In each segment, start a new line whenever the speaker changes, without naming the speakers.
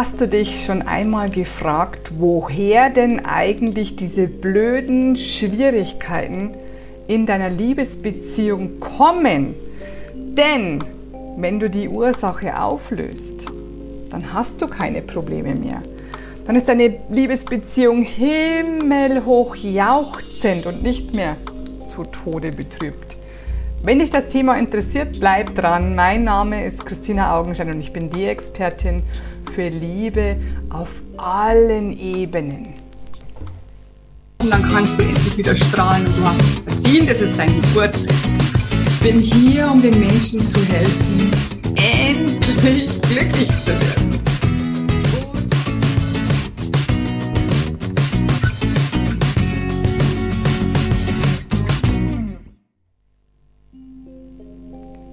Hast du dich schon einmal gefragt, woher denn eigentlich diese blöden Schwierigkeiten in deiner Liebesbeziehung kommen? Denn wenn du die Ursache auflöst, dann hast du keine Probleme mehr. Dann ist deine Liebesbeziehung himmelhoch jauchzend und nicht mehr zu Tode betrübt. Wenn dich das Thema interessiert, bleib dran. Mein Name ist Christina Augenschein und ich bin die Expertin für Liebe auf allen Ebenen.
Und dann kannst du endlich wieder strahlen und du hast es verdient, es ist dein Geburtstag. Ich bin hier, um den Menschen zu helfen, endlich glücklich zu werden.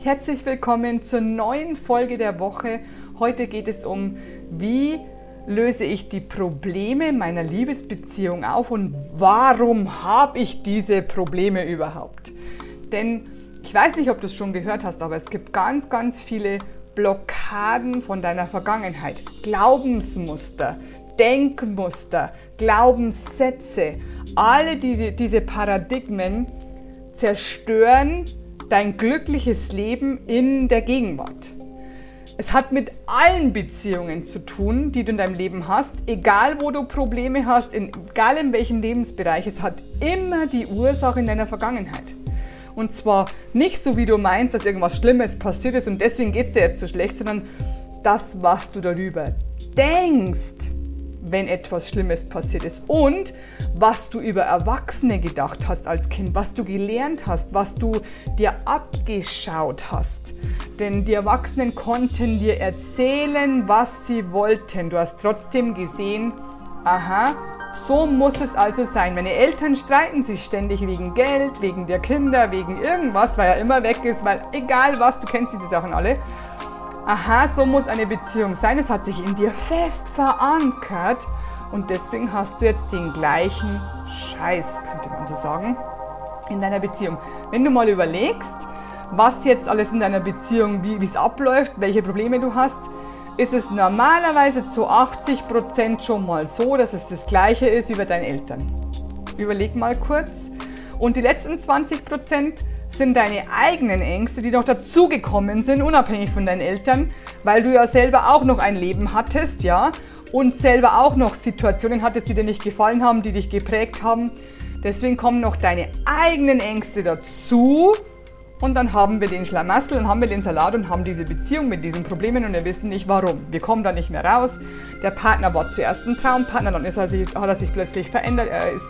Herzlich willkommen zur neuen Folge der Woche. Heute geht es um, wie löse ich die Probleme meiner Liebesbeziehung auf und warum habe ich diese Probleme überhaupt? Denn ich weiß nicht, ob du es schon gehört hast, aber es gibt ganz, ganz viele Blockaden von deiner Vergangenheit, Glaubensmuster, Denkmuster, Glaubenssätze. Alle die, diese Paradigmen zerstören dein glückliches Leben in der Gegenwart. Es hat mit allen Beziehungen zu tun, die du in deinem Leben hast, egal wo du Probleme hast, egal in welchem Lebensbereich. Es hat immer die Ursache in deiner Vergangenheit. Und zwar nicht so, wie du meinst, dass irgendwas Schlimmes passiert ist und deswegen geht es dir jetzt so schlecht, sondern das, was du darüber denkst wenn etwas Schlimmes passiert ist und was du über Erwachsene gedacht hast als Kind, was du gelernt hast, was du dir abgeschaut hast. Denn die Erwachsenen konnten dir erzählen, was sie wollten. Du hast trotzdem gesehen, aha, so muss es also sein. Meine Eltern streiten sich ständig wegen Geld, wegen der Kinder, wegen irgendwas, weil er immer weg ist, weil egal was, du kennst diese Sachen alle aha, so muss eine Beziehung sein. Es hat sich in dir fest verankert und deswegen hast du jetzt den gleichen Scheiß, könnte man so sagen, in deiner Beziehung. Wenn du mal überlegst, was jetzt alles in deiner Beziehung, wie es abläuft, welche Probleme du hast, ist es normalerweise zu 80% schon mal so, dass es das gleiche ist wie bei deinen Eltern. Überleg mal kurz. Und die letzten 20% sind deine eigenen Ängste, die noch dazugekommen sind, unabhängig von deinen Eltern, weil du ja selber auch noch ein Leben hattest, ja, und selber auch noch Situationen hattest, die dir nicht gefallen haben, die dich geprägt haben. Deswegen kommen noch deine eigenen Ängste dazu und dann haben wir den Schlamassel und haben wir den Salat und haben diese Beziehung mit diesen Problemen und wir wissen nicht warum. Wir kommen da nicht mehr raus. Der Partner war zuerst ein Traumpartner, dann ist er sich, hat er sich plötzlich verändert, er ist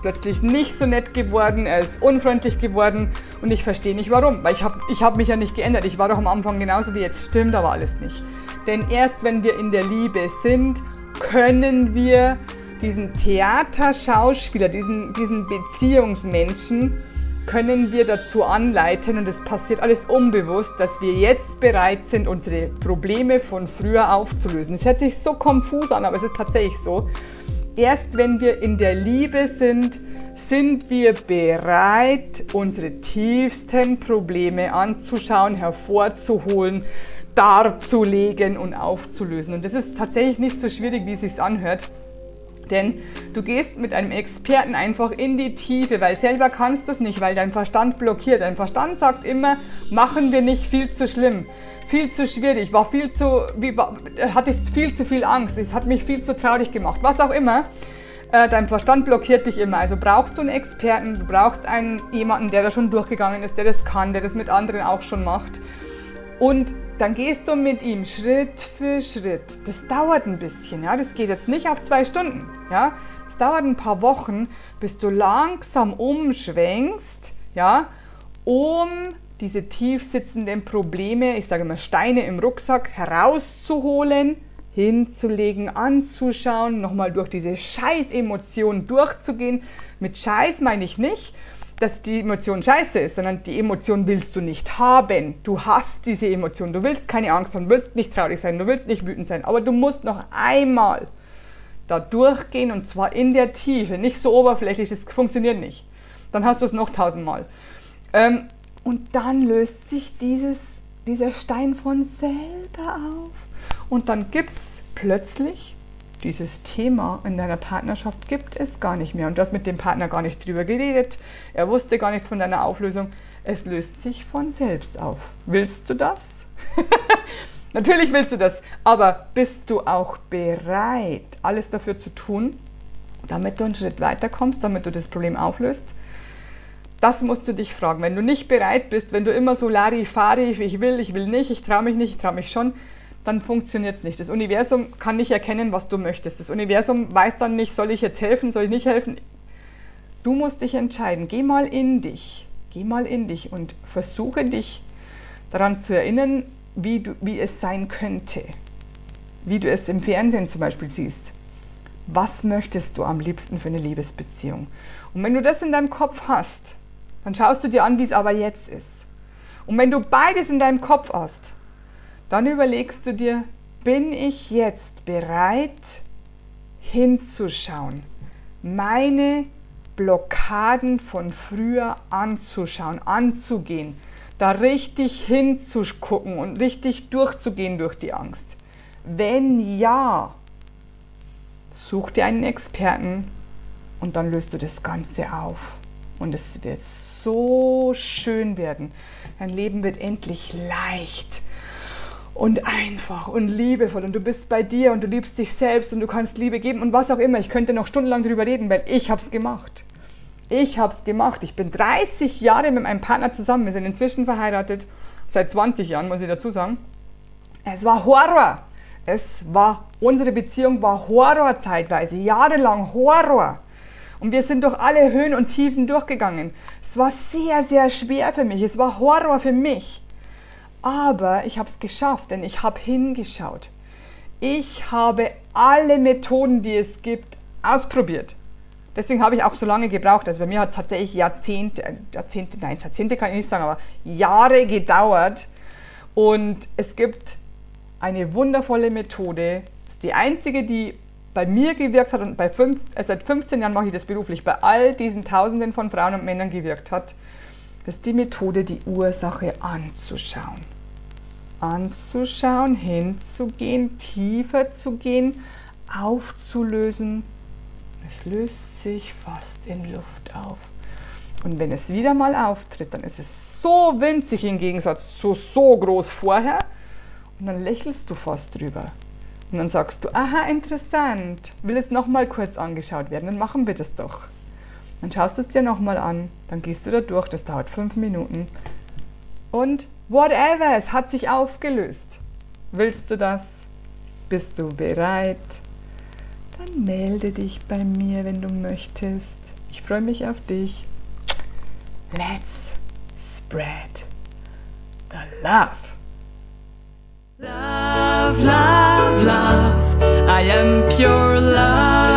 plötzlich nicht so nett geworden, er ist unfreundlich geworden und ich verstehe nicht warum, weil ich habe ich hab mich ja nicht geändert. Ich war doch am Anfang genauso wie jetzt, stimmt aber alles nicht. Denn erst wenn wir in der Liebe sind, können wir diesen Theaterschauspieler, diesen, diesen Beziehungsmenschen, können wir dazu anleiten und es passiert alles unbewusst, dass wir jetzt bereit sind, unsere Probleme von früher aufzulösen. Es hört sich so konfus an, aber es ist tatsächlich so. Erst wenn wir in der Liebe sind, sind wir bereit, unsere tiefsten Probleme anzuschauen, hervorzuholen, darzulegen und aufzulösen. Und das ist tatsächlich nicht so schwierig, wie es sich anhört. Denn du gehst mit einem Experten einfach in die Tiefe, weil selber kannst du es nicht, weil dein Verstand blockiert. Dein Verstand sagt immer, machen wir nicht viel zu schlimm viel zu schwierig, war viel zu, wie, hatte viel zu viel Angst, es hat mich viel zu traurig gemacht, was auch immer. Äh, dein Verstand blockiert dich immer. Also brauchst du einen Experten, du brauchst einen jemanden, der da schon durchgegangen ist, der das kann, der das mit anderen auch schon macht. Und dann gehst du mit ihm Schritt für Schritt. Das dauert ein bisschen, ja. Das geht jetzt nicht auf zwei Stunden, ja. Das dauert ein paar Wochen, bis du langsam umschwenkst, ja, um diese tief sitzenden Probleme, ich sage mal Steine im Rucksack, herauszuholen, hinzulegen, anzuschauen, nochmal durch diese Scheiß-Emotionen durchzugehen. Mit Scheiß meine ich nicht, dass die Emotion scheiße ist, sondern die Emotion willst du nicht haben. Du hast diese Emotion. Du willst keine Angst haben, du willst nicht traurig sein, du willst nicht wütend sein, aber du musst noch einmal da durchgehen und zwar in der Tiefe, nicht so oberflächlich, das funktioniert nicht. Dann hast du es noch tausendmal. Ähm, und dann löst sich dieses, dieser Stein von selber auf. Und dann gibt es plötzlich dieses Thema in deiner Partnerschaft gibt es gar nicht mehr. Und du hast mit dem Partner gar nicht drüber geredet. Er wusste gar nichts von deiner Auflösung. Es löst sich von selbst auf. Willst du das? Natürlich willst du das, aber bist du auch bereit, alles dafür zu tun, damit du einen Schritt weiterkommst, damit du das Problem auflöst? Das musst du dich fragen. Wenn du nicht bereit bist, wenn du immer so Larifari, ich will, ich will nicht, ich traue mich nicht, ich traue mich schon, dann funktioniert es nicht. Das Universum kann nicht erkennen, was du möchtest. Das Universum weiß dann nicht, soll ich jetzt helfen, soll ich nicht helfen. Du musst dich entscheiden. Geh mal in dich. Geh mal in dich und versuche dich daran zu erinnern, wie, du, wie es sein könnte. Wie du es im Fernsehen zum Beispiel siehst. Was möchtest du am liebsten für eine Liebesbeziehung? Und wenn du das in deinem Kopf hast, dann schaust du dir an, wie es aber jetzt ist. Und wenn du beides in deinem Kopf hast, dann überlegst du dir, bin ich jetzt bereit hinzuschauen, meine Blockaden von früher anzuschauen, anzugehen, da richtig hinzugucken und richtig durchzugehen durch die Angst? Wenn ja, such dir einen Experten und dann löst du das Ganze auf. Und es wird so schön werden. Dein Leben wird endlich leicht und einfach und liebevoll und du bist bei dir und du liebst dich selbst und du kannst Liebe geben und was auch immer. Ich könnte noch stundenlang darüber reden, weil ich habe es gemacht. Ich habe es gemacht. Ich bin 30 Jahre mit meinem Partner zusammen. Wir sind inzwischen verheiratet. Seit 20 Jahren, muss ich dazu sagen. Es war Horror. Es war, unsere Beziehung war Horror zeitweise. Jahrelang Horror. Und wir sind durch alle Höhen und Tiefen durchgegangen. Es war sehr, sehr schwer für mich. Es war Horror für mich. Aber ich habe es geschafft, denn ich habe hingeschaut. Ich habe alle Methoden, die es gibt, ausprobiert. Deswegen habe ich auch so lange gebraucht. Also bei mir hat es tatsächlich Jahrzehnte, Jahrzehnte, nein, Jahrzehnte kann ich nicht sagen, aber Jahre gedauert. Und es gibt eine wundervolle Methode. Das ist die einzige, die bei mir gewirkt hat und bei fünf, äh, seit 15 Jahren mache ich das beruflich, bei all diesen Tausenden von Frauen und Männern gewirkt hat. Ist die Methode, die Ursache anzuschauen. Anzuschauen, hinzugehen, tiefer zu gehen, aufzulösen. Es löst sich fast in Luft auf. Und wenn es wieder mal auftritt, dann ist es so winzig im Gegensatz zu so groß vorher. Und dann lächelst du fast drüber. Und dann sagst du, aha, interessant, will es nochmal kurz angeschaut werden, dann machen wir das doch. Dann schaust du es dir nochmal an, dann gehst du da durch, das dauert fünf Minuten. Und whatever, es hat sich aufgelöst. Willst du das? Bist du bereit? Dann melde dich bei mir, wenn du möchtest. Ich freue mich auf dich. Let's spread the love. Love, love, love. I am pure love.